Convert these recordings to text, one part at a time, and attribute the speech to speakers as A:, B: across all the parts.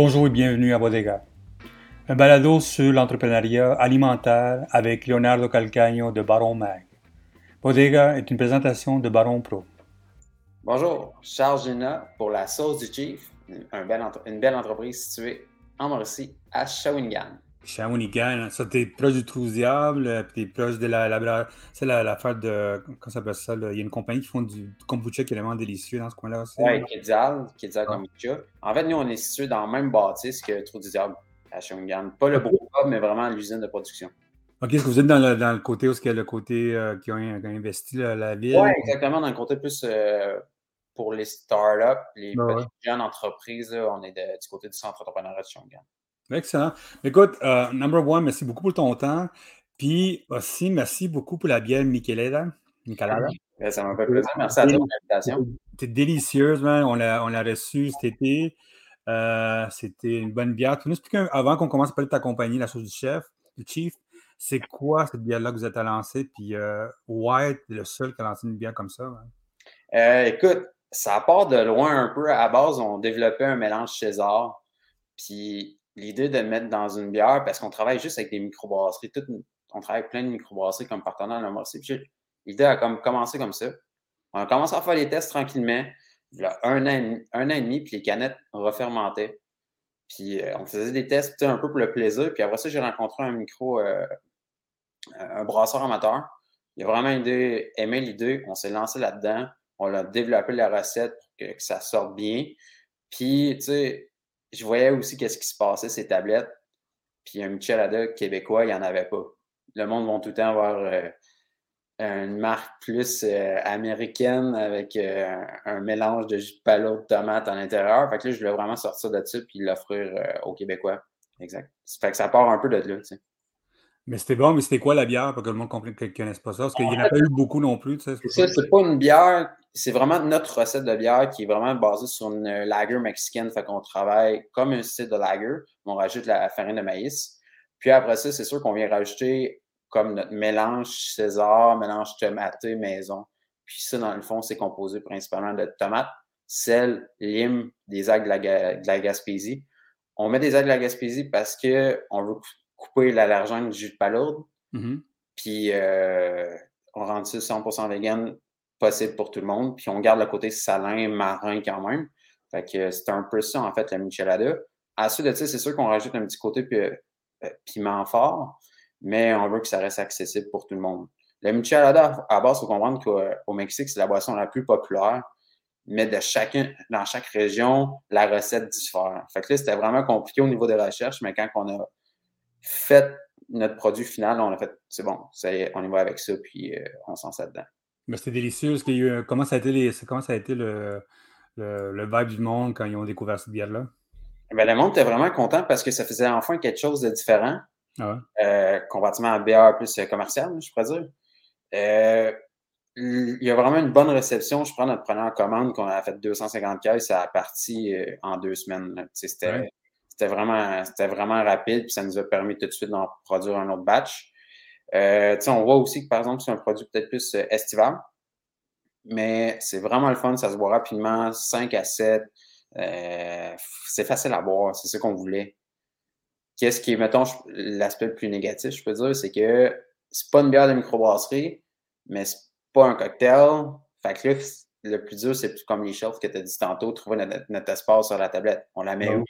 A: Bonjour et bienvenue à Bodega, un balado sur l'entrepreneuriat alimentaire avec Leonardo Calcagno de Baron Mag. Bodega est une présentation de Baron Pro.
B: Bonjour, Charles Gina pour la sauce du Chief, une belle entreprise située en Mauricie, à Shawinigan.
A: Shawinigan, ça, t'es proche du Trou Diable, t'es proche de la, la c'est l'affaire de, comment ça s'appelle ça, il y a une compagnie qui font du kombucha qui est vraiment délicieux dans ce coin-là aussi.
B: Oui, Kidzal ah. Kombucha. En fait, nous, on est situé dans le même bâtisse que Trou du Diable, à Shawinigan. Pas le beau mais vraiment l'usine de production.
A: OK, est-ce que vous êtes dans le, dans le côté où y a le côté euh, qui, a, investi la ville?
B: Oui, exactement, dans le côté plus euh, pour les startups, les petites jeunes entreprises. on est du côté du centre entrepreneurial de Shawinigan.
A: Excellent. Écoute, euh, number one, merci beaucoup pour ton temps. Puis aussi, merci beaucoup pour la bière Michelada.
B: Michelada. Ben, ça m'a fait plaisir. Merci à toi pour l'invitation.
A: C'était délicieuse, man. On l'a, on l'a reçue cet été. Euh, c'était une bonne bière. Tu nous expliques avant qu'on commence à parler de ta compagnie, la chose du chef, du chief, c'est quoi cette bière-là que vous êtes à lancer? Puis euh, White, le seul qui a lancé une bière comme ça?
B: Euh, écoute, ça part de loin un peu. À base, on développait un mélange César. Puis l'idée de mettre dans une bière, parce qu'on travaille juste avec des microbrasseries, on travaille avec plein de microbrasseries comme partenaire dans le L'idée a comme commencé comme ça. On a commencé à faire les tests tranquillement. Il y a un an, un an et demi, puis les canettes refermentaient. Puis euh, on faisait des tests un peu pour le plaisir. Puis après ça, j'ai rencontré un micro, euh, un brasseur amateur. Il a vraiment aimé l'idée. On s'est lancé là-dedans. On a développé la recette pour que, que ça sorte bien. Puis, tu sais, je voyais aussi qu'est-ce qui se passait, ces tablettes. Puis un Michelada québécois, il n'y en avait pas. Le monde va tout le temps avoir euh, une marque plus euh, américaine avec euh, un mélange de jus de palo de tomate à l'intérieur. Fait que là, je voulais vraiment sortir de ça puis l'offrir aux Québécois. Exact. Fait que ça part un peu de là, tu sais.
A: Mais c'était bon, mais c'était quoi la bière? Pour que le monde comprenne ne connaisse pas ça? Parce qu'il n'y en a pas eu beaucoup non plus.
B: C'est ça, c'est pas une bière, c'est vraiment notre recette de bière qui est vraiment basée sur une lager mexicaine. Fait qu'on travaille comme un style de lager, on rajoute la farine de maïs. Puis après ça, c'est sûr qu'on vient rajouter comme notre mélange César, mélange tomaté maison. Puis ça, dans le fond, c'est composé principalement de tomates, sel, lime, des algues de la, Gaspésie. On met des algues de la Gaspésie parce qu'on veut couper l'allergène du jus de palourde. Mm-hmm. Puis euh, on rend ça 100% vegan possible pour tout le monde. Puis on garde le côté salin, marin quand même. Fait que c'est un peu ça, en fait, la michelada. Ensuite de ça, c'est sûr qu'on rajoute un petit côté euh, piment fort, mais on veut que ça reste accessible pour tout le monde. La michelada, à base, il faut comprendre qu'au Mexique, c'est la boisson la plus populaire, mais de chacun, dans chaque région, la recette diffère. Fait que là, c'était vraiment compliqué au niveau des recherches, mais quand on a fait notre produit final, on a fait, c'est bon, ça on y va avec ça, puis euh, on s'en sert dedans.
A: Mais c'était délicieux. comment ça a été, les, comment ça a été le, le, vibe du monde quand ils ont découvert cette bière-là?
B: Ben, le monde était vraiment content parce que ça faisait enfin quelque chose de différent. Ah euh, comparativement à bière plus commercial, je pourrais dire. Euh, il y a vraiment une bonne réception. Je prends notre première commande qu'on a fait 250 caisses, ça a parti en deux semaines. C'était c'était vraiment, vraiment rapide, puis ça nous a permis tout de suite d'en produire un autre batch. Euh, on voit aussi que, par exemple, c'est un produit peut-être plus euh, estival, mais c'est vraiment le fun, ça se boit rapidement, 5 à 7. Euh, c'est facile à boire, c'est ce qu'on voulait. Qu'est-ce qui est, mettons, l'aspect le plus négatif, je peux dire, c'est que c'est pas une bière de microbrasserie, mais c'est pas un cocktail. Fait que là, le plus dur, c'est comme les shelves que tu as dit tantôt, trouver notre, espace sur la tablette. On la met où?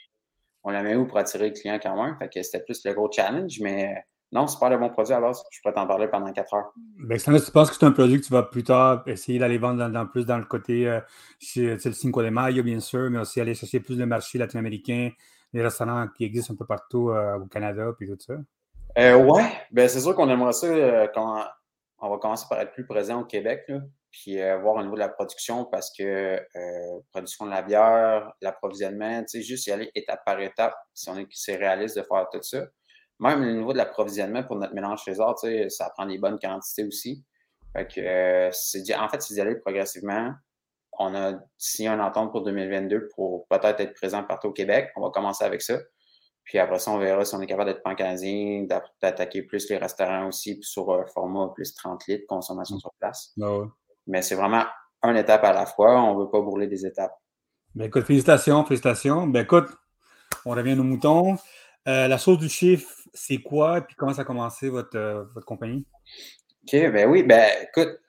B: on la met où pour attirer le client quand même? Fait que c'était plus le gros challenge, mais non, c'est pas le bon produit alors Je pourrais t'en parler pendant quatre heures.
A: Ben, tu penses que c'est un produit que tu vas plus tard essayer d'aller vendre dans, plus dans le côté, euh, c'est le Cinco de Mayo, bien sûr, mais aussi aller chercher plus le marché latino-américain, les restaurants qui existent un peu partout euh, au Canada, puis tout ça?
B: Euh, ouais, ben, c'est sûr qu'on aimerait ça euh, quand on va commencer par être plus présent au Québec. Là puis euh, voir au niveau de la production parce que production de la bière, l'approvisionnement, tu sais, juste y aller étape par étape si on est c'est réaliste de faire tout ça. Même au niveau de l'approvisionnement pour notre mélange sais, ça prend des bonnes quantités aussi. Fait que euh, c'est en fait, c'est d'y aller progressivement. On a signé un entente pour 2022 pour peut-être être présent partout au Québec. On va commencer avec ça. Puis après ça, on verra si on est capable d'être pan-canadien, d'attaquer plus les restaurants aussi sur un format plus 30 litres, consommation mmh. sur place.
A: Ah
B: mais c'est vraiment une étape à la fois. On ne veut pas brûler des étapes.
A: Ben écoute, félicitations, félicitations. Ben écoute, on revient nos moutons. la sauce du chiffre, c'est quoi? Puis comment ça a commencé votre, votre compagnie?
B: OK, ben oui, ben écoute,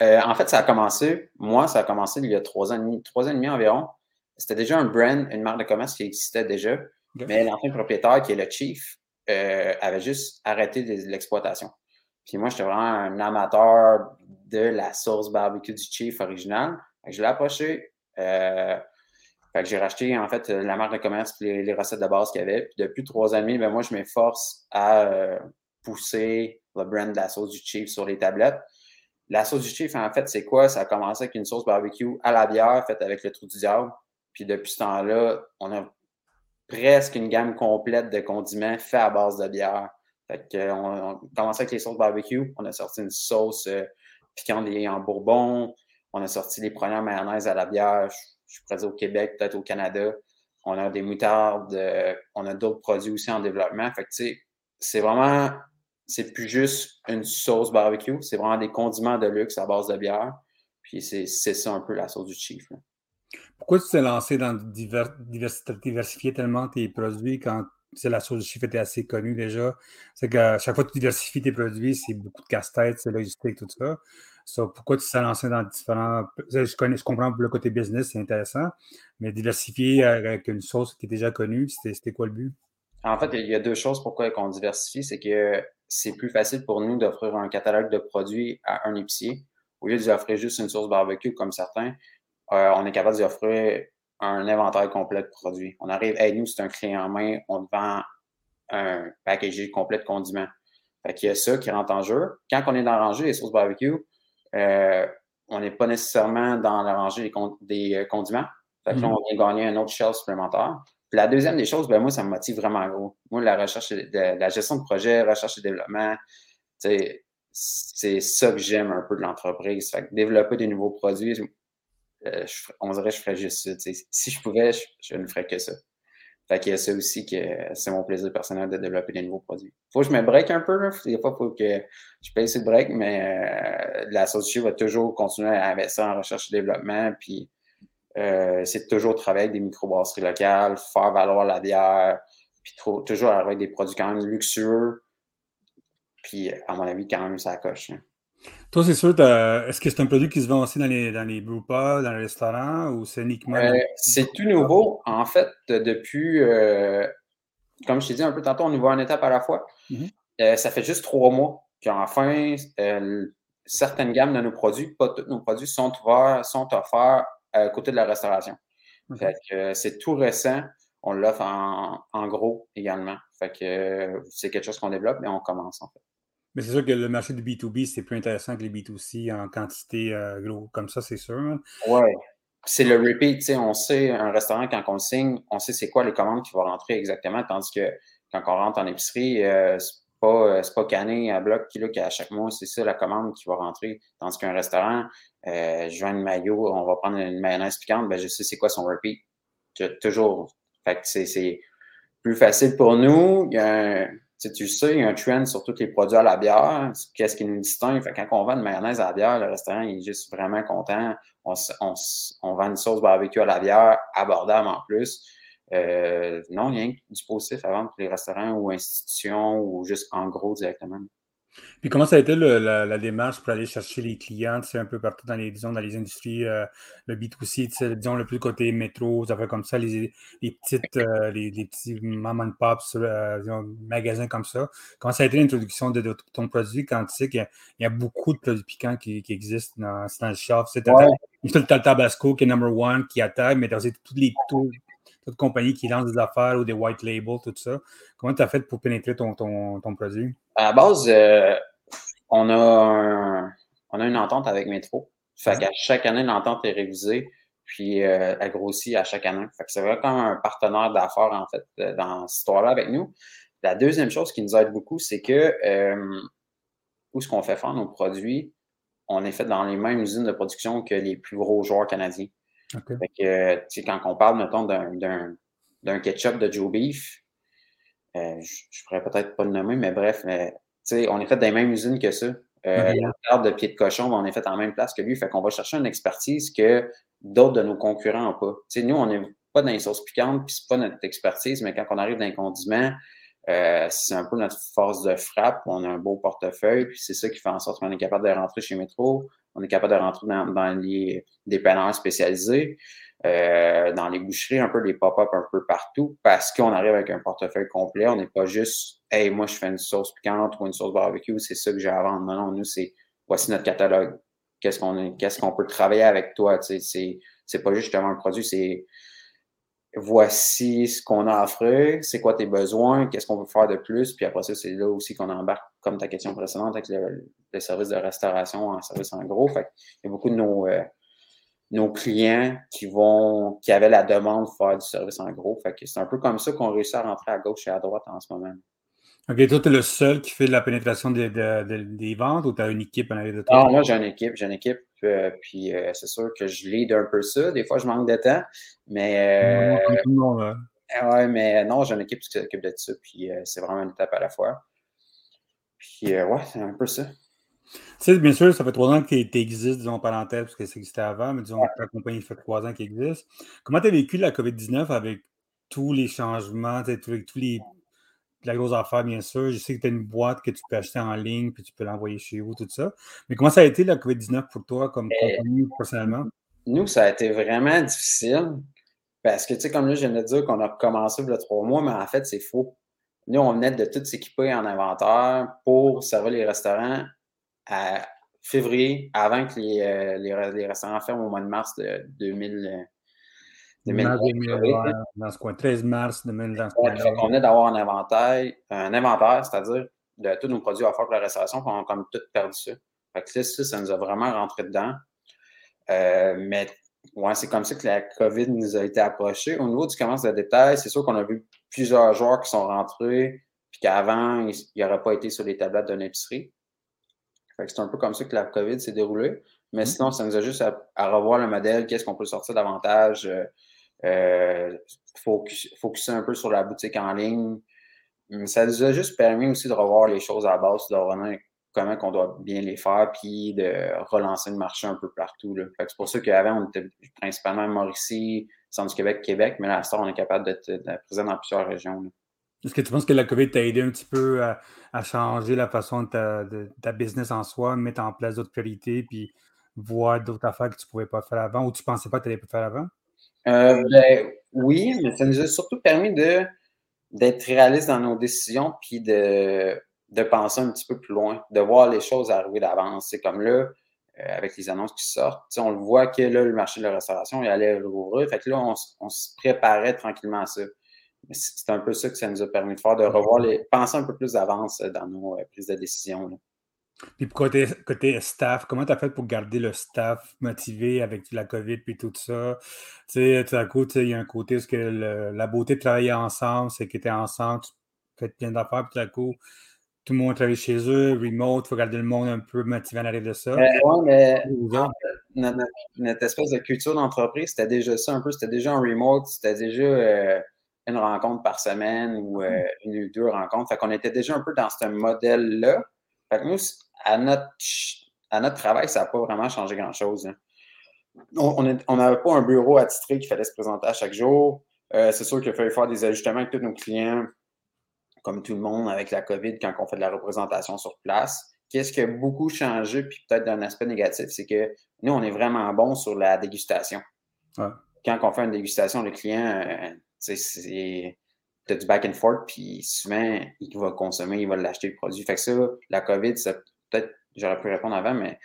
B: en fait, ça a commencé, moi, ça a commencé il y a trois ans et demi, trois ans et demi environ. C'était déjà un brand, une marque de commerce qui existait déjà. Mais l'ancien propriétaire, qui est le chief, euh, avait juste arrêté l'exploitation. Puis moi, j'étais vraiment un amateur de la sauce barbecue du chief original. je l'ai approché. Euh, j'ai racheté en fait la marque de commerce et les, recettes de base qu'il y avait. Puis depuis trois ans et demi, ben, moi, je m'efforce à euh, pousser le brand de la sauce du chief sur les tablettes. La sauce du chief, en fait, c'est quoi? Ça a commencé avec une sauce barbecue à la bière faite avec le trou du diable. Puis depuis ce temps-là, on a presque une gamme complète de condiments faits à base de bière. Fait que, on, commençait avec les sauces barbecue. On a sorti une sauce euh, piquante en bourbon. On a sorti les premières mayonnaises à la bière. Suis présent au Québec, peut-être au Canada. On a des moutardes. Euh, on a d'autres produits aussi en développement. Fait que, c'est vraiment, c'est plus juste une sauce barbecue. C'est vraiment des condiments de luxe à base de bière. Puis c'est ça un peu la sauce du chief.
A: Pourquoi tu t'es lancé dans diversifier tellement tes produits quand la sauce de chiffre était assez connue déjà? C'est qu'à chaque fois que tu diversifies tes produits, c'est beaucoup de casse-tête, c'est logistique, tout ça. Pourquoi tu t'es lancé dans différents. Je, connais, je comprends le côté business, c'est intéressant, mais diversifier avec une sauce qui est déjà connue, c'était quoi le but?
B: En fait, il y a deux choses pourquoi on diversifie. C'est que c'est plus facile pour nous d'offrir un catalogue de produits à un épicier au lieu d'offrir juste une sauce barbecue comme certains. Euh, on est capable d'offrir un inventaire complet de produits. On arrive, hey, nous, c'est un client en main, on te vend un packaging complet de condiments. Fait qu'il y a ça qui rentre en jeu. Quand on est dans la rangée des sauces barbecue, euh, on n'est pas nécessairement dans la rangée des, des euh, condiments. Fait que là, mm-hmm. on vient gagner un autre shelf supplémentaire. Puis la deuxième des choses, ben moi, ça me motive vraiment gros. Moi, la recherche, de, la gestion de projet, recherche et développement, c'est ça que j'aime un peu de l'entreprise. Fait que développer des nouveaux produits, euh, on dirait que je ferais juste ça. Si je pouvais, je, ne ferais que ça. Fait a ça aussi que c'est mon plaisir personnel de développer des nouveaux produits. Faut que je me break un peu, là. Des fois, faut que je paye ce break, mais euh, l'associé va toujours continuer à investir en recherche et développement. Puis euh, c'est toujours travailler avec des microbrasseries locales, faire valoir la bière, puis toujours avec des produits quand même luxueux. Puis, à mon avis, quand même, ça coche. Hein.
A: Toi, c'est sûr, est-ce que c'est un produit qui se vend aussi dans les, dans les dans les restaurants ou c'est uniquement.
B: Euh, c'est tout nouveau. En fait, depuis, euh, comme je t'ai dit un peu tantôt, on y voit une étape à la fois. Mm-hmm. Euh, ça fait juste trois mois qu'enfin, certaines gammes de nos produits, pas tous nos produits, sont ouverts, sont offerts à côté de la restauration. c'est tout récent. On l'offre en, en, gros également. Fait que c'est quelque chose qu'on développe, mais on commence en fait.
A: Mais c'est sûr que le marché du B2B, c'est plus intéressant que les B2C en quantité euh, gros comme ça, c'est sûr.
B: Oui. C'est le repeat. On sait, un restaurant, quand on signe, on sait c'est quoi les commandes qui vont rentrer exactement. Tandis que quand on rentre en épicerie, euh, c'est pas, euh, pas canné à bloc là, qu'à chaque mois, c'est ça la commande qui va rentrer. Tandis qu'un restaurant, euh, je vends une maillot, on va prendre une mayonnaise piquante, ben, je sais c'est quoi son repeat. Toujours. Fait que c'est plus facile pour nous. Tu sais, il y a un trend sur tous les produits à la bière. Qu'est-ce qui nous distingue? Fait quand on vend une mayonnaise à la bière, le restaurant est juste vraiment content. On, vend une sauce barbecue à la bière, abordable en plus. Euh, non, il y a du positif à vendre pour les restaurants ou institutions ou juste en gros directement.
A: Puis comment ça a été la, démarche pour aller chercher les clients, un peu partout dans les, disons, dans les industries, euh, le B2C, disons, le plus côté métro, ça fait comme ça, les, petites, euh, les, petits mom and pops, euh, magasins comme ça. Comment ça a été l'introduction de, ton produit quand tu sais qu'il y, a beaucoup de produits piquants qui, existent dans, dans le shop? C'est ouais. le Tabasco qui est number one, qui attaque, mais tu as toutes les toutes compagnies qui lancent des affaires ou des white labels, tout ça. Comment tu as fait pour pénétrer ton, produit?
B: À la base, euh, on, a on a une entente avec Metro. Fait chaque année, l'entente est révisée, puis euh, elle grossit à chaque année. Fait que c'est vraiment un partenaire d'affaires, en fait, euh, dans cette histoire-là avec nous. La deuxième chose qui nous aide beaucoup, c'est que où est-ce qu'on fait faire nos produits, on est fait dans les mêmes usines de production que les plus gros joueurs canadiens. Fait que, quand on parle, mettons, d'un ketchup de Joe Beef, euh, je, pourrais peut-être pas le nommer, mais bref, mais, on est fait dans les mêmes usines que ça. Euh, La de pied de cochon, on est fait en même place que lui. Fait qu'on va chercher une expertise que d'autres de nos concurrents n'ont pas. sais nous, on est pas dans les sauces piquantes, puis c'est pas notre expertise, mais quand on arrive dans les condiments, euh, c'est un peu notre force de frappe. On a un beau portefeuille, puis c'est ça qui fait en sorte qu'on est capable de rentrer chez Métro, on est capable de rentrer dans, dans les dépanneurs spécialisés, euh, dans les boucheries, un peu des pop-up un peu partout, parce qu'on arrive avec un portefeuille complet. On n'est pas juste Hey, moi je fais une sauce piquante ou une sauce barbecue, c'est ça que j'ai à vendre. Non, non, nous, c'est voici notre catalogue. Qu'est-ce qu'on qu'est-ce qu'on peut travailler avec toi? C'est, c'est pas juste justement un produit, c'est voici ce qu'on a à offrir, c'est quoi tes besoins, qu'est-ce qu'on veut faire de plus, puis après ça, c'est là aussi qu'on embarque, comme ta question précédente, avec le, service de restauration en service en gros. Fait il y a beaucoup de nos, euh, nos clients qui vont qui avaient la demande de faire du service en gros. Fait que c'est un peu comme ça qu'on réussit à rentrer à gauche et à droite en ce moment.
A: OK, toi, tu es le seul qui fait de la pénétration des, des ventes ou tu as une équipe en arrière de toi?
B: Non, moi, j'ai une équipe. J'ai une équipe. Euh, puis euh, c'est sûr que je lead un peu ça. Des fois, je manque de temps. Mais. Euh, ouais, mais non, j'ai une équipe qui s'occupe de ça. Puis c'est vraiment une étape à la fois. Puis ouais, c'est un peu ça.
A: Tu sais, bien sûr, ça fait trois ans que tu existes, disons, en parenthèse, parce que ça existait avant, mais disons, que la compagnie fait trois ans qu'elle existe. Comment tu as vécu la COVID-19 avec tous les changements, tous, tous les la grosse affaire, bien sûr. Je sais que tu as une boîte que tu peux acheter en ligne, puis tu peux l'envoyer chez vous, tout ça. Mais comment ça a été la COVID-19 pour toi, comme ben, compagnie, personnellement?
B: Nous, ça a été vraiment difficile. Parce que, tu sais, comme là, je viens de dire qu'on a commencé il y a trois mois, mais en fait, c'est faux. Nous, on venait de tout s'équiper en inventaire pour servir les restaurants à février, avant que les, euh, les, restaurants ferment au mois de mars de 2000,
A: dans ce coin, 13 mars 2020.
B: on venait d'avoir un inventaire, un inventaire, c'est-à-dire de tous nos produits offerts pour la restauration, on a comme tout perdu ça. Fait que ça, ça nous a vraiment rentré dedans. Euh, mais ouais, c'est comme ça que la COVID nous a été approchée. Au niveau du commerce de détail, c'est sûr qu'on a vu plusieurs joueurs qui sont rentrés, puis qu'avant, ils n'auraient pas été sur les tablettes d'une épicerie. Fait que c'est un peu comme ça que la COVID s'est déroulée. Mais mmh. sinon, ça nous a juste à, revoir le modèle, qu'est-ce qu'on peut sortir davantage. Euh, euh, focuser un peu sur la boutique en ligne. Hum, ça nous a juste permis aussi de revoir les choses à base, de revenir comment on doit bien les faire, puis de relancer le marché un peu partout. C'est pour ça qu'avant, on était principalement Mauricie, Centre-Québec, Québec, mais là, ce on est capable d'être présent dans plusieurs régions.
A: Est-ce que tu penses que la COVID t'a aidé un petit peu à, changer la façon de ta, business en soi, mettre en place d'autres priorités, puis voir d'autres affaires que tu ne pouvais pas faire avant ou tu ne pensais pas que tu allais faire avant?
B: Euh, ben, oui, mais ça nous a surtout permis de, d'être réaliste dans nos décisions puis de, de penser un petit peu plus loin, de voir les choses arriver d'avance. C'est comme là, euh, avec les annonces qui sortent, on le voit que là, le marché de la restauration, il allait rouvrir. Fait que là, on, on se préparait tranquillement à ça. C'est un peu ça que ça nous a permis de faire, de revoir les, penser un peu plus d'avance dans nos euh, prises de décision. Là.
A: Puis côté, côté staff, comment tu as fait pour garder le staff motivé avec la COVID et tout ça? Tu sais, tout à coup, il y a un côté que la beauté de travailler ensemble, c'est qu'ils étaient ensemble, tu fais plein d'affaires, puis tout à coup, tout le monde travaille chez eux, remote, il faut garder le monde un peu motivé à l'arrivée de ça.
B: Euh, oui, mais notre, espèce de culture d'entreprise, c'était déjà ça un peu, c'était déjà un remote, c'était déjà euh, une rencontre par semaine ou euh, une ou deux rencontres. Fait qu'on était déjà un peu dans ce modèle-là. Fait que nous, à notre, à notre travail, ça n'a pas vraiment changé grand-chose. Hein. On n'avait pas un bureau attitré qui fallait se présenter à chaque jour. Euh, c'est sûr qu'il fallait faire des ajustements avec tous nos clients, comme tout le monde avec la COVID, quand on fait de la représentation sur place. Qu'est-ce qui a beaucoup changé, puis peut-être d'un aspect négatif, c'est que nous, on est vraiment bon sur la dégustation. Quand on fait une dégustation, le client, euh, c'est tu du back and forth, puis souvent, il va consommer, il va l'acheter le produit. Fait que ça, la COVID, ça peut-être j'aurais pu répondre avant, mais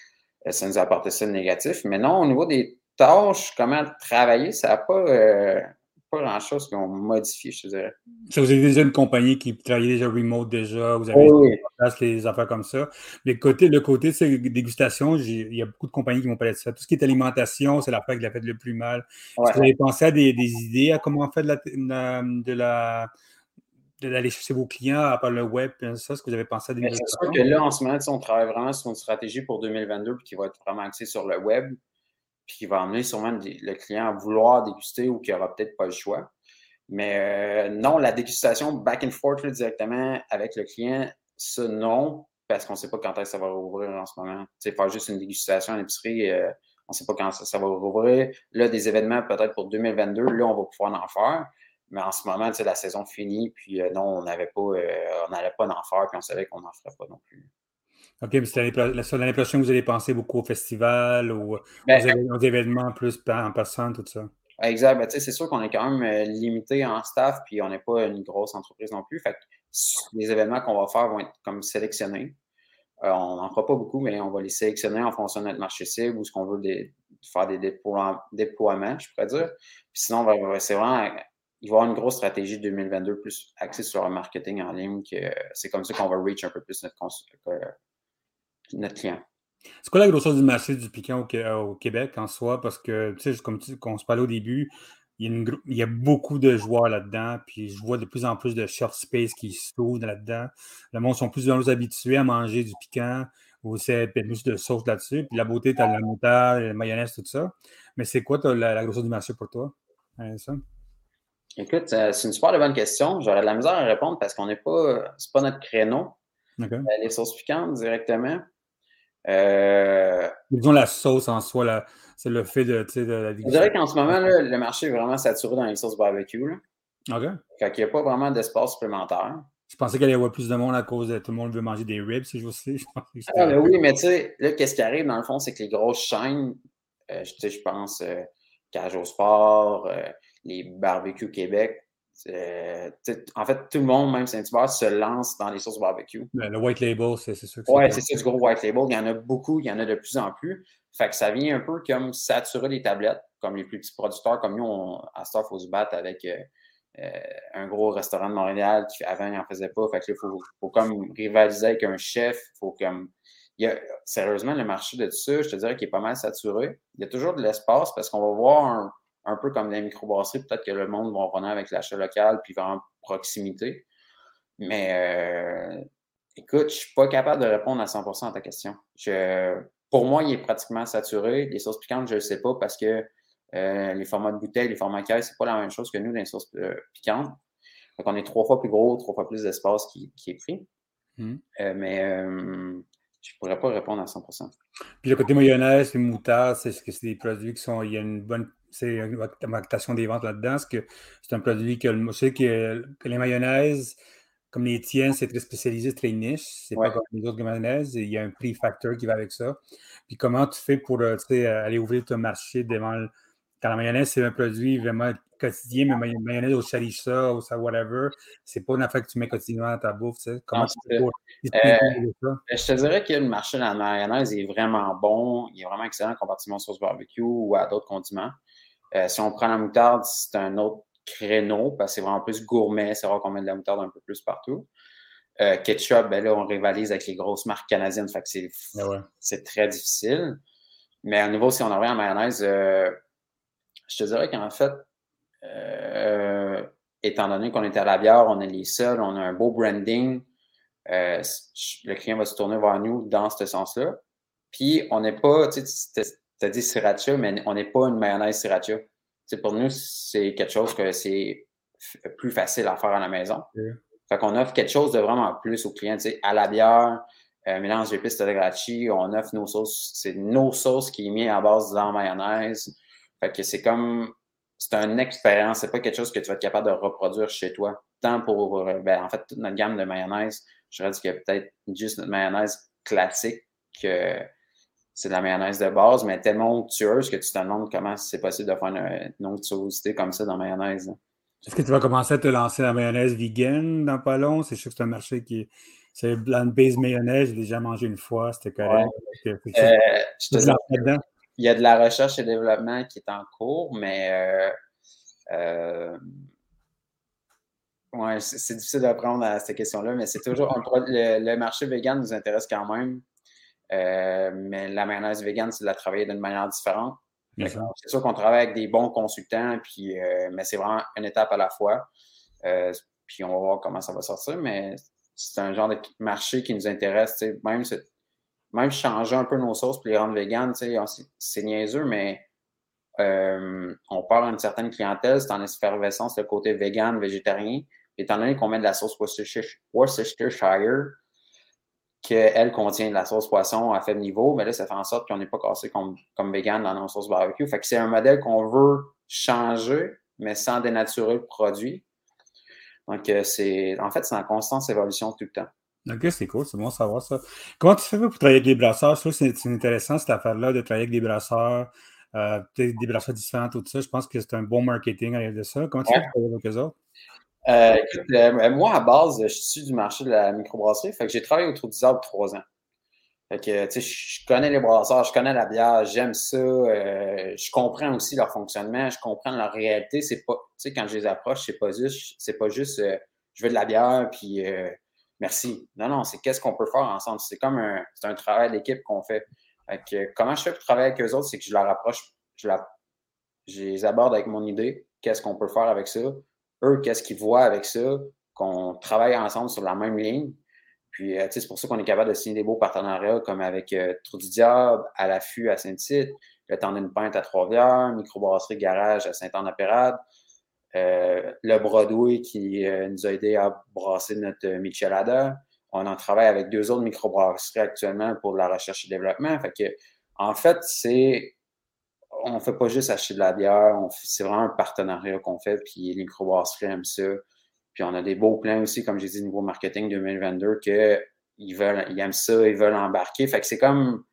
B: euh, ça nous a apporté ça de négatif. Mais non, au niveau des tâches, comment travailler, ça n'a pas, euh, pas grand-chose qu'on modifié, je te dirais.
A: vous avez déjà une compagnie qui travaillait déjà remote déjà, vous avez oui. les affaires comme ça. Mais le côté, le côté c'est dégustation, il y a beaucoup de compagnies qui vont parler de ça. Tout ce qui est alimentation, c'est l'affaire qui l'a fait le plus mal. Est-ce que vous avez pensé à des, idées à comment faire de la, de la d'aller chercher vos clients à part le web, ça, ce que vous avez pensé à des
B: C'est sûr que là, en ce moment, on travaille vraiment sur une stratégie pour 2022 qui va être vraiment axée sur le web, puis qui va amener sûrement le client à vouloir déguster ou qui n'aura peut-être pas le choix. Mais euh, non, la dégustation back and forth directement avec le client, ça non, parce qu'on ne sait pas quand est-ce que ça va rouvrir en ce moment. Sais, faire juste une dégustation à l'épicerie, euh, On ne sait pas quand ça, va rouvrir. Là, des événements peut-être pour 2022, là, on va pouvoir en faire. Mais en ce moment, la saison finie, puis euh, non, on n'avait pas, euh, on n'allait pas en faire, puis on savait qu'on n'en ferait pas non plus.
A: OK, mais c'est l'année prochaine que vous allez penser beaucoup au festival ou ben, aux, événements plus en personne, tout ça?
B: Exact. Ben, c'est sûr qu'on est quand même euh, limité en staff, puis on n'est pas une grosse entreprise non plus. Fait que les événements qu'on va faire vont être comme sélectionnés. Euh, on n'en fera pas beaucoup, mais on va les sélectionner en fonction de notre marché cible ou ce qu'on veut faire des déploiements, je pourrais dire. Puis sinon, c'est vraiment, il va y avoir une grosse stratégie 2022 plus axée sur le marketing en ligne. C'est comme ça qu'on va reach un peu plus notre, client.
A: C'est quoi la grosseur du marché du piquant au, Québec en soi? Parce que, tu sais, comme on se parlait au début, il y, a beaucoup de joueurs là-dedans, puis je vois de plus en plus de short space qui se trouvent là-dedans. Le monde sont plus ou moins habitués à manger du piquant ou c'est plus de sauce là-dessus. Puis la beauté, tu as la moutarde, la mayonnaise, tout ça. Mais c'est quoi la, grosseur du marché pour toi? Ça?
B: Écoute, euh, c'est une super bonne question. J'aurais de la misère à répondre parce qu'on n'est pas, c'est pas notre créneau. Euh, les sauces piquantes directement.
A: Euh, Disons la sauce en soi, c'est le fait de,
B: de, Je dirais qu'en ce moment, le marché est vraiment saturé dans les sauces barbecue.
A: OK.
B: Fait qu'il n'y a pas vraiment d'espace supplémentaire.
A: Je pensais qu'il y avait plus de monde à cause de tout le monde veut manger des ribs, si je sais.
B: Ah, ben oui, mais tu sais, là, qu'est-ce qui arrive dans le fond, c'est que les grosses chaînes, euh, je pense, euh, Cage au Sport, les Barbecue Québec, euh, en fait, tout le monde, même Saint-Hubert, se lance dans les sauces barbecue.
A: Ben, le white label, c'est sûr.
B: Oui, c'est ça, du gros white label. Il y en a beaucoup, il y en a de plus en plus. Fait que ça vient un peu comme saturer les tablettes, comme les plus petits producteurs, comme nous, on, à Star, il faut se battre avec euh, euh, un gros restaurant de Montréal qui avant, il n'en faisait pas. Fait que il faut, faut, comme rivaliser avec un chef. Faut comme. Il y a, sérieusement, le marché de ça, je te dirais qu'il est pas mal saturé. Il y a toujours de l'espace parce qu'on va voir un un peu comme les microbrasseries, peut-être que le monde va revenir avec l'achat local puis en proximité. Mais euh, écoute, je ne suis pas capable de répondre à 100% à ta question. pour moi, il est pratiquement saturé. Les sauces piquantes, je ne le sais pas parce que euh, les formats de bouteille, les formats caisse, c'est pas la même chose que nous, les sauces euh, piquantes. Donc, on est trois fois plus gros, trois fois plus d'espace qui, est pris. Mmh. mais je ne pourrais pas répondre à 100%.
A: Puis le côté mayonnaise et moutarde, c'est ce que c'est des produits qui sont. Il y a une bonne c'est une augmentation des ventes là-dedans. que c'est un produit que je sais que, les mayonnaises, comme les tiennes, c'est très spécialisé, très niche. C'est pas comme les autres mayonnaises. Il y a un prix facteur qui va avec ça. Puis comment tu fais pour euh, aller ouvrir ton marché devant le, quand la mayonnaise, c'est un produit vraiment quotidien, mais mayonnaise au charicha, ou ça, whatever, c'est pas une affaire que tu mets quotidiennement dans ta bouffe. Comment tu fais pour
B: euh, ben, Je te dirais que le marché de la mayonnaise est vraiment bon. Il est vraiment excellent compartiment sauce barbecue ou à d'autres condiments. Euh, si on prend la moutarde, c'est un autre créneau parce que c'est vraiment plus gourmet. C'est rare qu'on met de la moutarde un peu plus partout. Euh, ketchup, ben là, on rivalise avec les grosses marques canadiennes. Fait que c'est, ah c'est très difficile. Mais à nouveau, si on revient en mayonnaise, euh, je te dirais qu'en fait, étant donné qu'on est à la bière, on est les seuls, on a un beau branding, le client va se tourner vers nous dans ce sens-là. Puis, on n'est pas, tu sais, as dit sriracha, mais on n'est pas une mayonnaise sriracha. pour nous, c'est quelque chose que c'est plus facile à faire à la maison. Fait qu'on offre quelque chose de vraiment plus aux clients. À la bière, euh, mélange d'épices de grachi, on offre nos sauces. C'est nos sauces qui est mis à base de la mayonnaise. Fait que c'est comme. C'est une expérience. C'est pas quelque chose que tu vas être capable de reproduire chez toi. Tant pour. Ben, en fait, toute notre gamme de mayonnaise, je dirais qu'il y a peut-être juste notre mayonnaise classique que c'est de la mayonnaise de base, mais tellement onctueuse que tu te demandes comment c'est possible de faire une, onctuosité comme ça dans la mayonnaise.
A: Est-ce que tu vas commencer à te lancer la mayonnaise vegan dans pas long? C'est sûr que c'est un marché qui est. C'est bland base mayonnaise, j'ai déjà mangé une fois, c'était correct. Euh,
B: il y a de la recherche et développement qui est en cours, mais euh, euh, ouais, c'est difficile de répondre à cette question-là, mais c'est toujours le, le, marché vegan nous intéresse quand même. Euh, mais la mayonnaise vegan, c'est de la travailler d'une manière différente. C'est sûr qu'on travaille avec des bons consultants, puis, euh, mais c'est vraiment une étape à la fois. Euh, puis on va voir comment ça va sortir, mais c'est un genre de marché qui nous intéresse. Même, même changer un peu nos sauces pour les rendre véganes, c'est niaiseux, mais on part à une certaine clientèle, c'est en effervescence le côté vegan, végétarien. Étant donné qu'on met de la sauce Worcestershire, qu'elle contient de la sauce poisson à faible niveau, mais là, ça fait en sorte qu'on n'est pas cassé comme, comme vegan dans nos sauces barbecue. Fait que c'est un modèle qu'on veut changer, mais sans dénaturer le produit. Donc, euh, c'est en fait, c'est en constante évolution tout le temps.
A: Ok, c'est cool, c'est bon de savoir ça. Comment tu fais pour travailler avec les brasseurs? Je trouve que c'est intéressant cette affaire-là de travailler avec des brasseurs, euh, des brasseurs différents, tout ça. Je pense que c'est un bon marketing à de ça. Comment tu fais pour travailler avec eux autres?
B: Euh, écoute, euh, moi, à base, je suis du marché de la microbrasserie. Fait que j'ai travaillé autour du arbres trois ans. Fait que, tu sais, je connais les brasseurs, je connais la bière, j'aime ça. Euh, je comprends aussi leur fonctionnement, je comprends leur réalité. C'est pas, tu sais, quand je les approche, c'est pas juste, c'est pas juste, je veux de la bière, puis merci. Non, non, c'est qu'est-ce qu'on peut faire ensemble. C'est comme un, c'est un travail d'équipe qu'on fait. Fait que, comment je fais pour travailler avec eux autres, c'est que je leur approche, je, la, je les aborde avec mon idée. Qu'est-ce qu'on peut faire avec ça? Eux, qu'est-ce qu'ils voient avec ça, qu'on travaille ensemble sur la même ligne. Puis, euh, c'est pour ça qu'on est capable de signer des beaux partenariats comme avec euh, Trou du Diable, à l'affût à Saint-Tite, le temps d'une pinte à Trois-Rivières, Microbrasserie Garage à Saint-Anne-Apérade, euh, le Broadway qui nous a aidé à brasser notre Michelada. On en travaille avec deux autres microbrasseries actuellement pour la recherche et développement. Fait que, en fait, c'est on ne fait pas juste acheter de la bière, c'est vraiment un partenariat qu'on fait, puis les microbrasseries aiment ça. Puis on a des beaux plans aussi, comme j'ai dit, niveau marketing 2022, qu'ils veulent, ils aiment ça, ils veulent embarquer. Fait que c'est comme,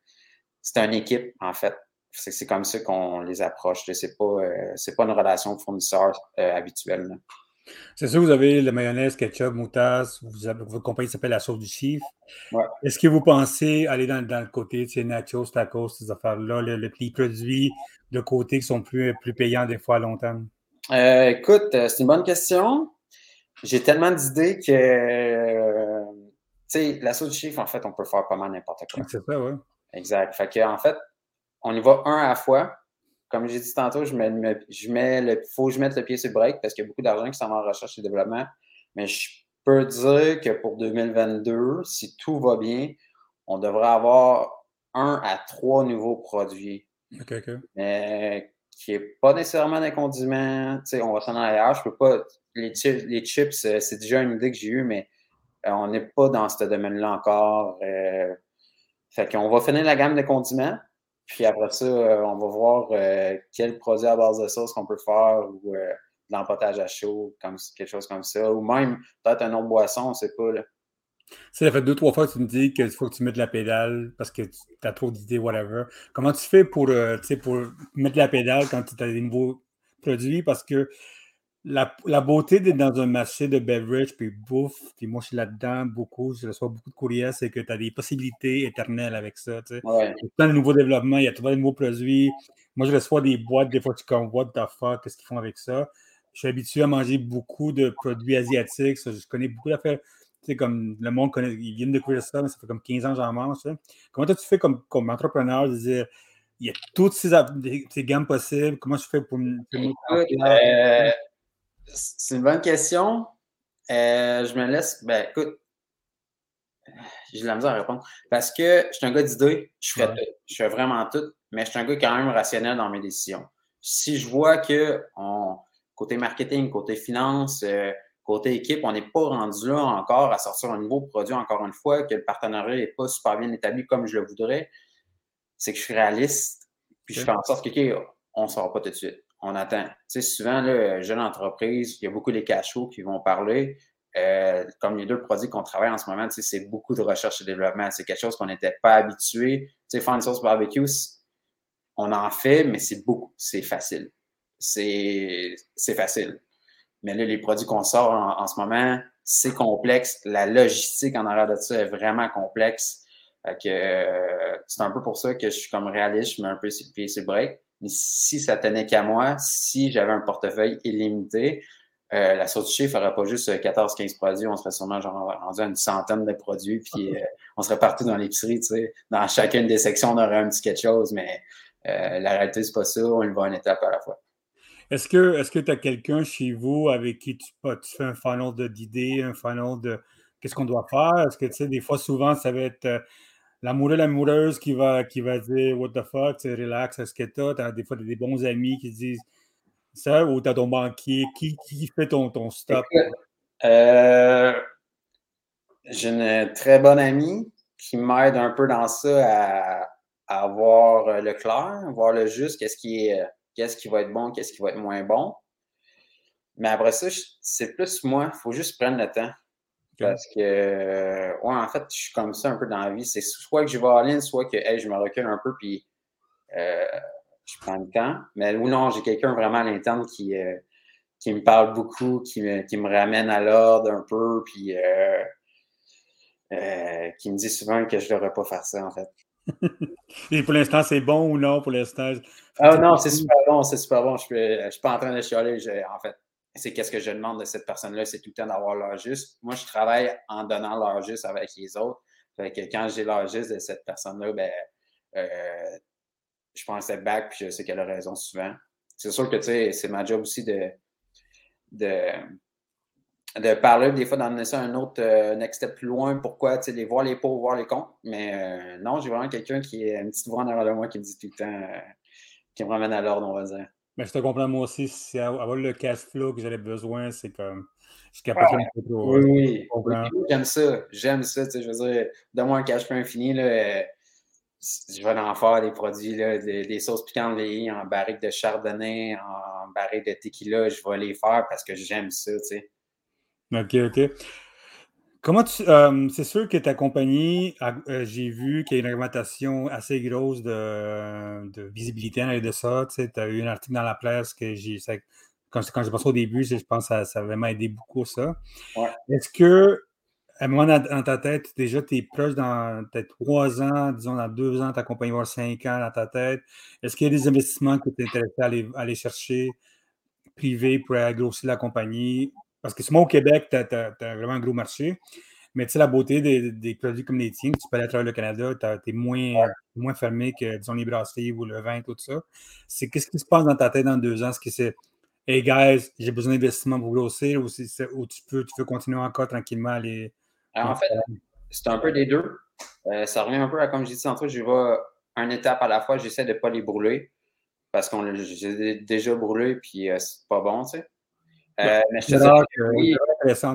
B: c'est une équipe, en fait. C'est comme ça qu'on les approche. C'est pas, euh, pas une relation fournisseur euh, habituelle.
A: C'est sûr, vous avez la mayonnaise, ketchup, moutarde, votre compagnie s'appelle la sauce du chiffre. Est-ce que vous pensez aller dans, le côté, tu sais, nachos, tacos, ces affaires-là, le, le, les produits de côté qui sont plus, plus payants des fois à long terme?
B: Euh, écoute, euh, c'est une bonne question. J'ai tellement d'idées que, euh, tu sais, la sauce du chiffre, en fait, on peut faire pas mal n'importe quoi.
A: C'est ça, oui.
B: Exact. Fait que, en fait, on y va un à la fois comme j'ai dit tantôt, je mets, je mets le, faut que je mette le pied sur le break parce qu'il y a beaucoup d'argent qui s'en va en recherche et développement. Mais je peux dire que pour 2022, si tout va bien, on devrait avoir un à trois nouveaux produits.
A: OK, OK.
B: Mais qui n'est pas nécessairement des condiments. Tu sais, on va s'en ailleurs. Je peux pas. Les chips, les chips euh, c'est déjà une idée que j'ai eue, mais euh, on n'est pas dans ce domaine-là encore. Euh, fait qu'on va finir la gamme de condiments. Puis après ça, euh, on va voir euh, quel produit à base de sauce qu'on peut faire ou euh, de l'empotage à chaud, comme, quelque chose comme ça. Ou même peut-être un autre boisson, on ne sait pas. Là.
A: Ça fait deux, trois fois que tu me dis qu'il faut que tu mettes la pédale parce que tu as trop d'idées, whatever. Comment tu fais pour, pour mettre la pédale quand tu as des nouveaux produits? Parce que la, beauté d'être dans un marché de beverage puis bouffe, puis moi je suis là-dedans beaucoup, je reçois beaucoup de courriels, c'est que tu as des possibilités éternelles avec ça. Tu sais. Il y a plein de nouveaux développements, il y a plein de nouveaux produits. Moi je reçois des boîtes, des fois tu comme What the fuck, qu'est-ce qu'ils font avec ça? Je suis habitué à manger beaucoup de produits asiatiques, je connais beaucoup d'affaires. Tu sais, comme le monde connaît, ils viennent de découvrir ça, mais ça fait comme 15 ans que j'en mange. Comment toi tu fais comme, comme entrepreneur de dire il y a toutes ces, ces gammes possibles, comment je fais pour me.
B: C'est une bonne question. Euh, je me laisse. Ben, écoute, j'ai de la misère à répondre. Parce que je suis un gars d'idées, je fais tout. Je fais vraiment tout, mais je suis un gars quand même rationnel dans mes décisions. Si je vois que on, côté marketing, côté finance, euh, côté équipe, on n'est pas rendu là encore à sortir un nouveau produit encore une fois, que le partenariat n'est pas super bien établi comme je le voudrais, c'est que je suis réaliste. Puis je fais en sorte que, OK, on ne sort pas tout de suite on attend. Tu sais, souvent, là, jeune entreprise, il y a beaucoup les cachots qui vont parler. Euh, comme les deux produits qu'on travaille en ce moment, tu sais, c'est beaucoup de recherche et développement. C'est quelque chose qu'on n'était pas habitué. Tu sais, faire sauce barbecue, on en fait, mais c'est beaucoup, c'est facile. C'est facile. Mais là, les produits qu'on sort en, ce moment, c'est complexe. La logistique en arrière de ça est vraiment complexe. Euh, c'est un peu pour ça que je suis comme réaliste, je mets un peu sur pied break. Mais si ça tenait qu'à moi, si j'avais un portefeuille illimité, euh, la sauce du chiffre n'aurait pas juste 14-15 produits, on serait sûrement genre rendu à une centaine de produits, puis euh, on serait partout dans l'épicerie, tu sais. Dans chacune des sections, on aurait un petit quelque chose, mais euh, la réalité, c'est pas ça, on le va une étape à la fois.
A: Est-ce que est-ce que tu as quelqu'un chez vous avec qui tu, tu fais un funnel d'idées, un funnel de qu'est-ce qu'on doit faire? Est-ce que tu sais, des fois, souvent, ça va être l'amoureux, l'amoureuse qui va, qui va dire What the fuck, c'est relax, est-ce que tu as, des fois des bons amis qui disent ça ou tu as ton banquier qui, qui fait ton, ton stop?
B: Euh, j'ai une très bonne amie qui m'aide un peu dans ça à, à voir le clair, voir le juste, qu'est-ce qui est qu'est-ce qui va être bon, qu'est-ce qui va être moins bon. Mais après ça, c'est plus moi, il faut juste prendre le temps. Parce que, ouais, en fait, je suis comme ça un peu dans la vie. C'est soit que je vais en ligne, soit que je me recule un peu, puis euh, je prends le temps. Mais ou non, j'ai quelqu'un vraiment à l'interne qui, euh, qui me parle beaucoup, qui me, qui me ramène à l'ordre un peu, puis euh, qui me dit souvent que je ne devrais pas faire ça, en fait.
A: Et pour l'instant, c'est bon ou non? Pour l'instant?
B: Ah non, c'est super bon, c'est super bon. Je ne suis pas en train de chialer, en fait. C'est qu'est-ce que je demande de cette personne-là, c'est tout le temps d'avoir l'heure juste. Moi, je travaille en donnant l'heure juste avec les autres. Fait que quand j'ai l'heure juste de cette personne-là, ben, euh, je pense à back puis je sais qu'elle a raison souvent. C'est sûr que, tu sais, c'est ma job aussi de, de, de parler, des fois d'emmener ça un autre euh, next step plus loin. Pourquoi, tu sais, les voir les pauvres, voir les comptes. Mais euh, non, j'ai vraiment quelqu'un qui est une petite voix en arrière de moi qui me dit tout le temps, qui me ramène à l'ordre, on va dire.
A: Mais je te comprends, moi aussi, si avoir le cash flow que j'avais besoin, c'est comme. Je suis capable
B: de trop. Oui, oui. J'aime ça. J'aime ça. Tu sais, je veux dire, donne-moi un cash flow infini. Là, euh, je vais en faire des produits, là, des, sauces piquantes en barrique de chardonnay, en barrique de tequila. Je vais les faire parce que j'aime ça. Tu sais.
A: OK, OK. Comment tu. Euh, c'est sûr que ta compagnie, euh, j'ai vu qu'il y a une réglementation assez grosse de, de visibilité en de ça. Tu as eu un article dans la presse que j'ai. Quand, quand j'ai pensé au début, je pense que ça, a vraiment aidé beaucoup ça. Est-ce que, à un moment dans, ta tête, déjà, tu es proche dans peut-être trois ans, disons dans deux ans, ta compagnie va avoir cinq ans dans ta tête. Est-ce qu'il y a des investissements que tu es intéressé à aller, à aller chercher privés pour grossir la compagnie? Parce que moi, au Québec, tu as, vraiment un gros marché. Mais tu sais, la beauté des, produits comme les tiens, tu peux aller à travers le Canada, tu es moins, moins fermé que, disons, les brasseries ou le vin, tout ça. C'est qu'est-ce qui se passe dans ta tête dans deux ans? Est-ce que c'est, hey guys, j'ai besoin d'investissement pour grossir ou, ou tu, peux, tu peux continuer encore tranquillement à aller.
B: en fait, c'est un peu des deux. Euh, ça revient un peu à, comme j'ai dit tantôt, je vais une étape à la fois, j'essaie de ne pas les brûler parce qu'on j'ai déjà brûlé puis euh, c'est pas bon, tu sais. Euh, mais je te dirais oui.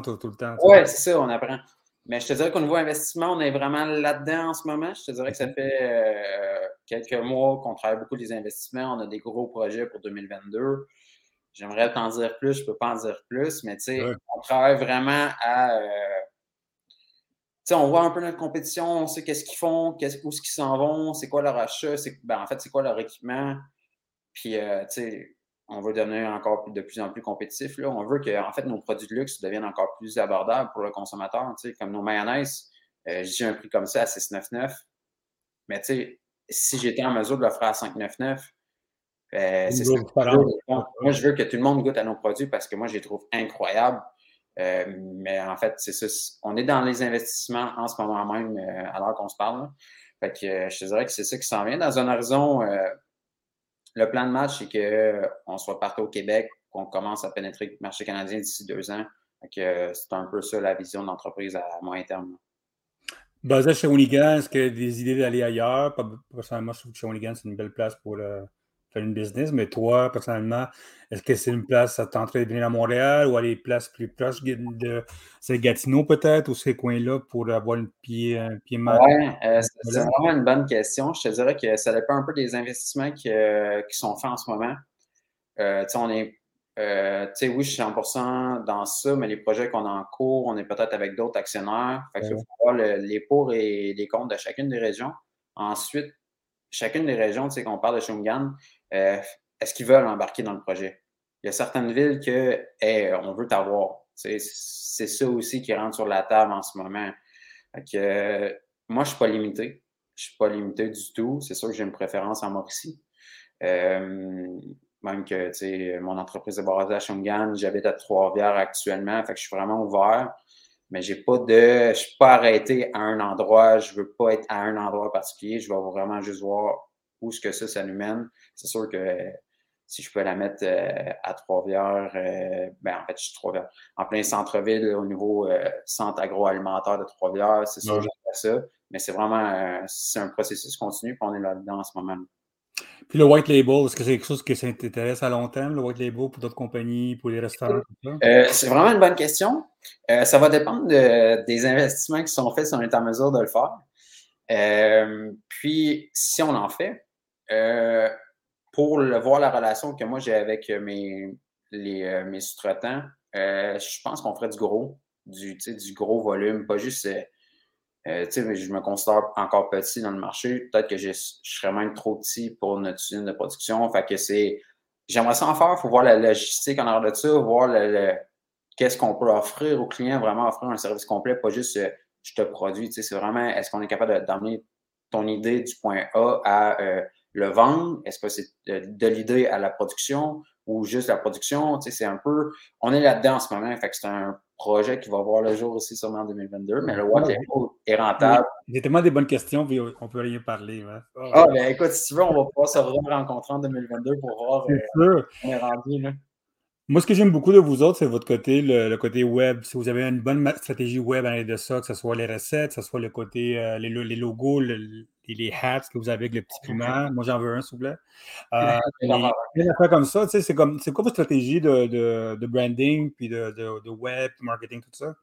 A: tout, le temps.
B: Oui, c'est ça, on apprend. Mais je te dirais qu'au niveau investissement, on est vraiment là-dedans en ce moment. Je te dirais que ça fait euh, quelques mois qu'on travaille beaucoup les investissements. On a des gros projets pour 2022. J'aimerais t'en dire plus, je ne peux pas en dire plus, mais tu sais, on travaille vraiment à. Euh, tu sais, on voit un peu notre compétition, on sait qu'est-ce qu'ils font, où est-ce qu'ils s'en vont, c'est quoi leur achat, ben, en fait, c'est quoi leur équipement. Puis, tu sais, on veut devenir encore de plus en plus compétitif. Là. On veut que en fait, nos produits de luxe deviennent encore plus abordables pour le consommateur. Comme nos mayonnaises, euh, j'ai un prix comme ça à 6,99. Mais si j'étais en mesure de l'offrir à 5,99, euh, c'est Moi, je veux que tout le monde goûte à nos produits parce que moi, je les trouve incroyables. Euh, mais en fait, c'est ça. On est dans les investissements en ce moment même, euh, alors qu'on se parle. Fait que je te dirais que c'est ça qui s'en vient. Dans un horizon le plan de match, c'est qu'on soit partout au Québec, qu'on commence à pénétrer le marché canadien d'ici deux ans. C'est un peu ça la vision de l'entreprise à moyen terme.
A: Basé chez Shawinigan, est-ce a des idées d'aller ailleurs? Personnellement, je trouve que Shawinigan, c'est une belle place pour le, faire une business, mais toi, personnellement, est-ce que c'est une place, ça tenterait de venir à Montréal ou à des places plus proches de c'est Gatineau peut-être ou ces coins-là pour avoir une pied, un pied
B: mal? Oui, euh, c'est vraiment une bonne question. Je te dirais que ça dépend un peu des investissements qui, qui sont faits en ce moment. Euh, on est, euh, oui, je suis 100% dans ça, mais les projets qu'on a en cours, on est peut-être avec d'autres actionnaires. Fait Il faut voir les pour et les comptes de chacune des régions. Ensuite, chacune des régions, tu sais, qu'on parle de Shungan, euh, est-ce qu'ils veulent embarquer dans le projet? Il y a certaines villes que, on veut t'avoir. C'est ça aussi qui rentre sur la table en ce moment. Que, moi, je ne suis pas limité. Je ne suis pas limité du tout. C'est sûr que j'ai une préférence en Mauricie. Euh, même que mon entreprise est basée à Shungan, j'habite à Trois-Rivières actuellement, fait que je suis vraiment ouvert. Mais j'ai pas de. Je suis pas arrêté à un endroit, je veux pas être à un endroit particulier, je vais vraiment juste voir où ce que ça, ça nous mène. C'est sûr que si je peux la mettre euh, à Trois-Rivières, euh, ben en fait, je suis Trois-Rivières, en plein centre-ville, au niveau euh, centre agroalimentaire de Trois-Rivières, c'est sûr que je ça. Mais c'est vraiment c'est un processus continu, puis on est là-dedans en ce moment.
A: Puis le white label, est-ce que c'est quelque chose qui t'intéresse à long terme, le white label, pour d'autres compagnies, pour les restaurants?
B: c'est vraiment une bonne question. ça va dépendre des investissements qui sont faits si on est en mesure de le faire. puis, si on en fait, pour voir la relation que moi j'ai avec mes, les, mes sous-traitants, je pense qu'on ferait du gros, du, du gros volume, pas juste euh, je me considère encore petit dans le marché. Peut-être que je serais même trop petit pour notre usine de production. Fait que c'est. J'aimerais ça en faire. Il faut voir la logistique en arrière de ça, voir le, qu'est-ce qu'on peut offrir aux clients, vraiment offrir un service complet, pas juste euh, je te produis. C'est vraiment est-ce qu'on est capable d'amener ton idée du point A à euh, le vendre? Est-ce que c'est de, l'idée à la production ou juste la production? C'est un peu. On est là-dedans en ce moment. Fait que c'est un projet qui va voir le jour aussi sûrement en 2022, mais le Watt est rentable.
A: J'ai tellement des bonnes questions, puis on peut rien parler.
B: Oh. Ah, ben écoute, si tu veux, on va pouvoir se rencontrer en 2022 pour voir euh, sûr. on est rendu. Là.
A: Moi, ce que j'aime beaucoup de vous autres, c'est votre côté, le, côté web. Si vous avez une bonne stratégie web à de ça, que ce soit les recettes, que ce soit le côté, euh, les, les, logos, les hats que vous avez avec le petit piment. Moi, j'en veux un, s'il vous plaît. Euh, comme ça, tu sais, c'est, comme, c'est quoi votre stratégie de, de, de branding, puis de, de, web, marketing, tout ça?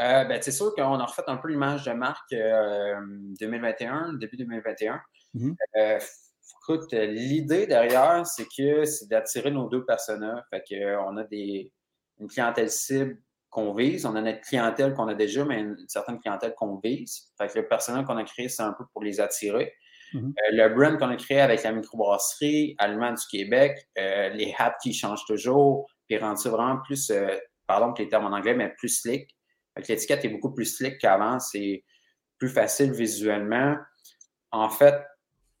B: Euh, ben, c'est sûr qu'on a refait un peu l'image de marque euh, 2021, début 2021. Mm-hmm. Euh, écoute, l'idée derrière, c'est que c'est d'attirer nos deux personnages. Fait qu'on a des, une clientèle cible qu'on vise. On a notre clientèle qu'on a déjà, mais une, certaine clientèle qu'on vise. Fait que le personnel qu'on a créé, c'est un peu pour les attirer. Mm-hmm. Euh, le brand qu'on a créé avec la microbrasserie allemande du Québec, euh, les hats qui changent toujours, puis rendre ça vraiment plus, euh, pardon que les termes en anglais, mais plus slick. L'étiquette est beaucoup plus slick qu'avant, c'est plus facile visuellement. En fait,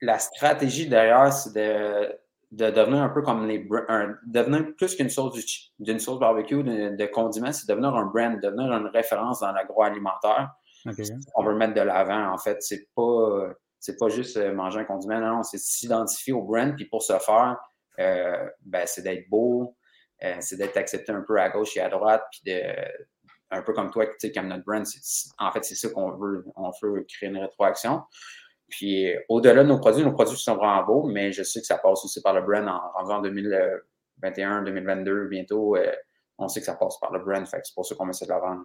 B: la stratégie derrière, c'est de de devenir un peu comme les devenir plus qu'une sauce d'une sauce barbecue de, de condiments, c'est devenir un brand, devenir une référence dans l'agroalimentaire. On veut mettre de l'avant, en fait. C'est pas c'est pas juste euh, manger un condiment, non, c'est s'identifier au brand. Puis pour ce faire, euh, ben, c'est d'être beau, euh, c'est d'être accepté un peu à gauche et à droite, puis de un peu comme toi, tu sais, comme notre brand, en fait, c'est ça qu'on veut. On veut créer une rétroaction. Puis au-delà de nos produits, nos produits sont vraiment beaux, mais je sais que ça passe aussi par le brand en, en 2021, 2022, bientôt. Euh, on sait que ça passe par le brand, fait c'est pour ça qu'on essaie de la vendre.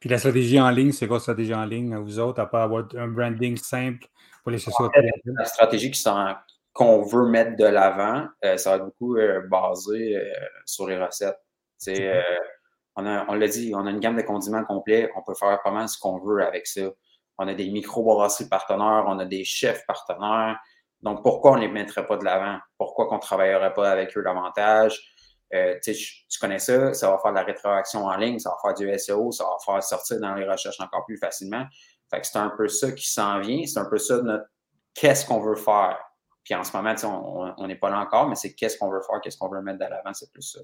A: Puis la stratégie en ligne, c'est quoi la stratégie en ligne, vous autres, à pas avoir un branding simple pour les sociétés?
B: La stratégie qu'on veut mettre de l'avant, euh, ça va être beaucoup euh, basé sur les recettes. on, on l'a dit, on a une gamme de condiments complets, on peut faire pas mal ce qu'on veut avec ça on a des micro-brasseries partenaires, on a des chefs partenaires. Donc, pourquoi on ne les mettrait pas de l'avant? Pourquoi qu'on ne travaillerait pas avec eux davantage? Euh, tu connais ça, ça va faire de la rétroaction en ligne, ça va faire du SEO, ça va faire sortir dans les recherches encore plus facilement. Fait que c'est un peu ça qui s'en vient, c'est un peu ça notre qu'est-ce qu'on veut faire. Puis en ce moment, on n'est pas là encore, mais c'est qu'est-ce qu'on veut faire, qu'est-ce qu'on veut mettre de l'avant, c'est plus ça.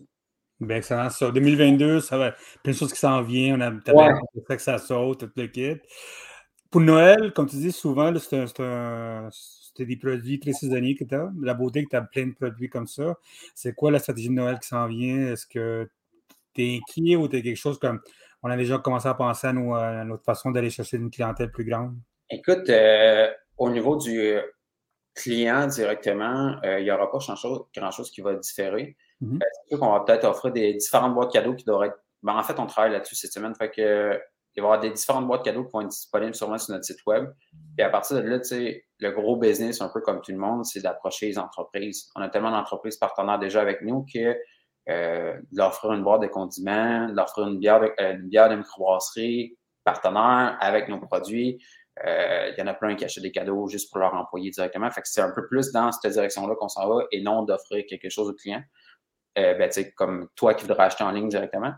A: Bien, excellent. Ça. 2022, ça va plein de choses qui s'en viennent. On a peut-être que ça saute, tout le kit. Pour Noël, comme tu dis souvent, c'est des produits très saisonniers que tu as. La beauté que tu as plein de produits comme ça. C'est quoi la stratégie de Noël qui s'en vient? Est-ce que tu es inquiet ou tu es quelque chose comme on a déjà commencé à penser à, notre façon d'aller chercher une clientèle plus grande?
B: Écoute, euh, au niveau du client directement, euh, il n'y aura pas grand-chose qui va différer. Mm-hmm. Euh, c'est sûr qu'on va peut-être offrir des différentes boîtes cadeaux qui devraient être. Ben, en fait, on travaille là-dessus cette semaine. Fait que il va y avoir des différentes boîtes cadeaux qui vont être disponibles sûrement sur notre site web. Et à partir de là, tu sais, le gros business, un peu comme tout le monde, c'est d'approcher les entreprises. On a tellement d'entreprises partenaires déjà avec nous que euh, de leur offrir une boîte de condiments, de leur offrir une bière de, euh, une bière de microbrasserie partenaire avec nos produits. Euh, il y en a plein qui achètent des cadeaux juste pour leur employer directement. Fait que c'est un peu plus dans cette direction-là qu'on s'en va et non d'offrir quelque chose au client. Euh, ben, comme toi qui voudrais acheter en ligne directement.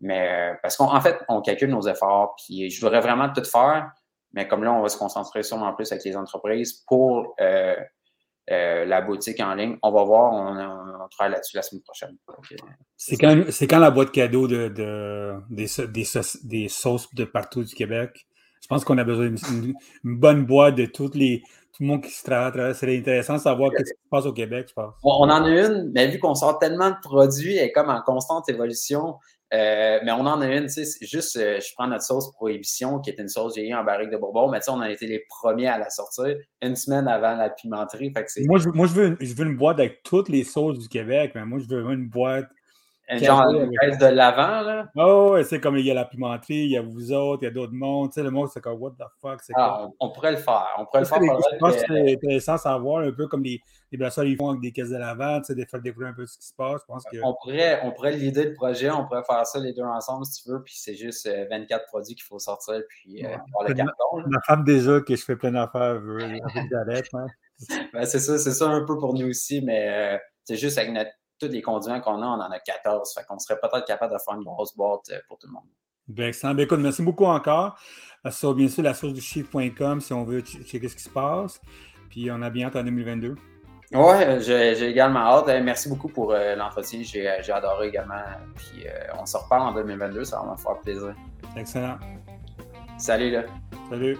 B: Mais euh, parce qu'en fait, on calcule nos efforts, puis je voudrais vraiment tout faire, mais comme là, on va se concentrer sûrement plus avec les entreprises pour euh, euh, la boutique en ligne. On va voir, on, travaille là-dessus la semaine prochaine.
A: C'est quand, quand, la boîte cadeau de, de des, des, des, sauces de partout du Québec? Je pense qu'on a besoin d'une bonne boîte de toutes les, tout le monde qui se travaille. C'est intéressant de savoir ce qui se passe au Québec, je pense.
B: on en a une, mais vu qu'on sort tellement de produits, elle est comme en constante évolution. Euh, mais on en a une, tu sais, juste, euh, je prends notre sauce Prohibition, qui est une sauce vieillie en barrique de Bourbon, mais tu sais, on a été les premiers à la sortir une semaine avant la pimenterie.
A: moi, je, moi je, veux, je veux une boîte avec toutes les sauces du Québec, mais moi, je veux une boîte
B: genre une caisse de l'avant, là?
A: Oh, ouais, c'est comme il y a la pimenterie, il y a vous autres, il y a d'autres mondes. Tu sais, le monde, c'est comme, what the fuck, c'est
B: ah, on, pourrait le faire. On pourrait le faire.
A: Je pense que c'est intéressant de savoir un peu comme les, les brasseurs, ils font avec des caisses de l'avant, tu sais, de faire découvrir un peu ce qui se passe. Je pense que...
B: On pourrait, on pourrait l'idée le projet, on pourrait faire ça les deux ensemble si tu veux, puis c'est juste 24 euh, produits qu'il faut sortir, puis euh, le carton.
A: Ma, femme, déjà, que je fais plein d'affaires, avec hein.
B: ben, c'est ça, c'est ça un peu pour nous aussi, mais euh, c'est juste avec notre tous les conduits qu'on a, on en a 14. Fait qu'on serait peut-être capable de faire une grosse boîte euh, pour tout le monde.
A: Bien, excellent. Ben, écoute, merci beaucoup encore. Euh, sur, bien sûr, la source du chiffre.com si on veut checker ce qui se passe. Puis on a bien hâte en 2022.
B: Oui, j'ai également hâte. Euh, merci beaucoup pour l'entretien. J'ai adoré également. Puis on se reparle en 2022. Ça va me faire plaisir.
A: Excellent.
B: Salut là.
A: Salut.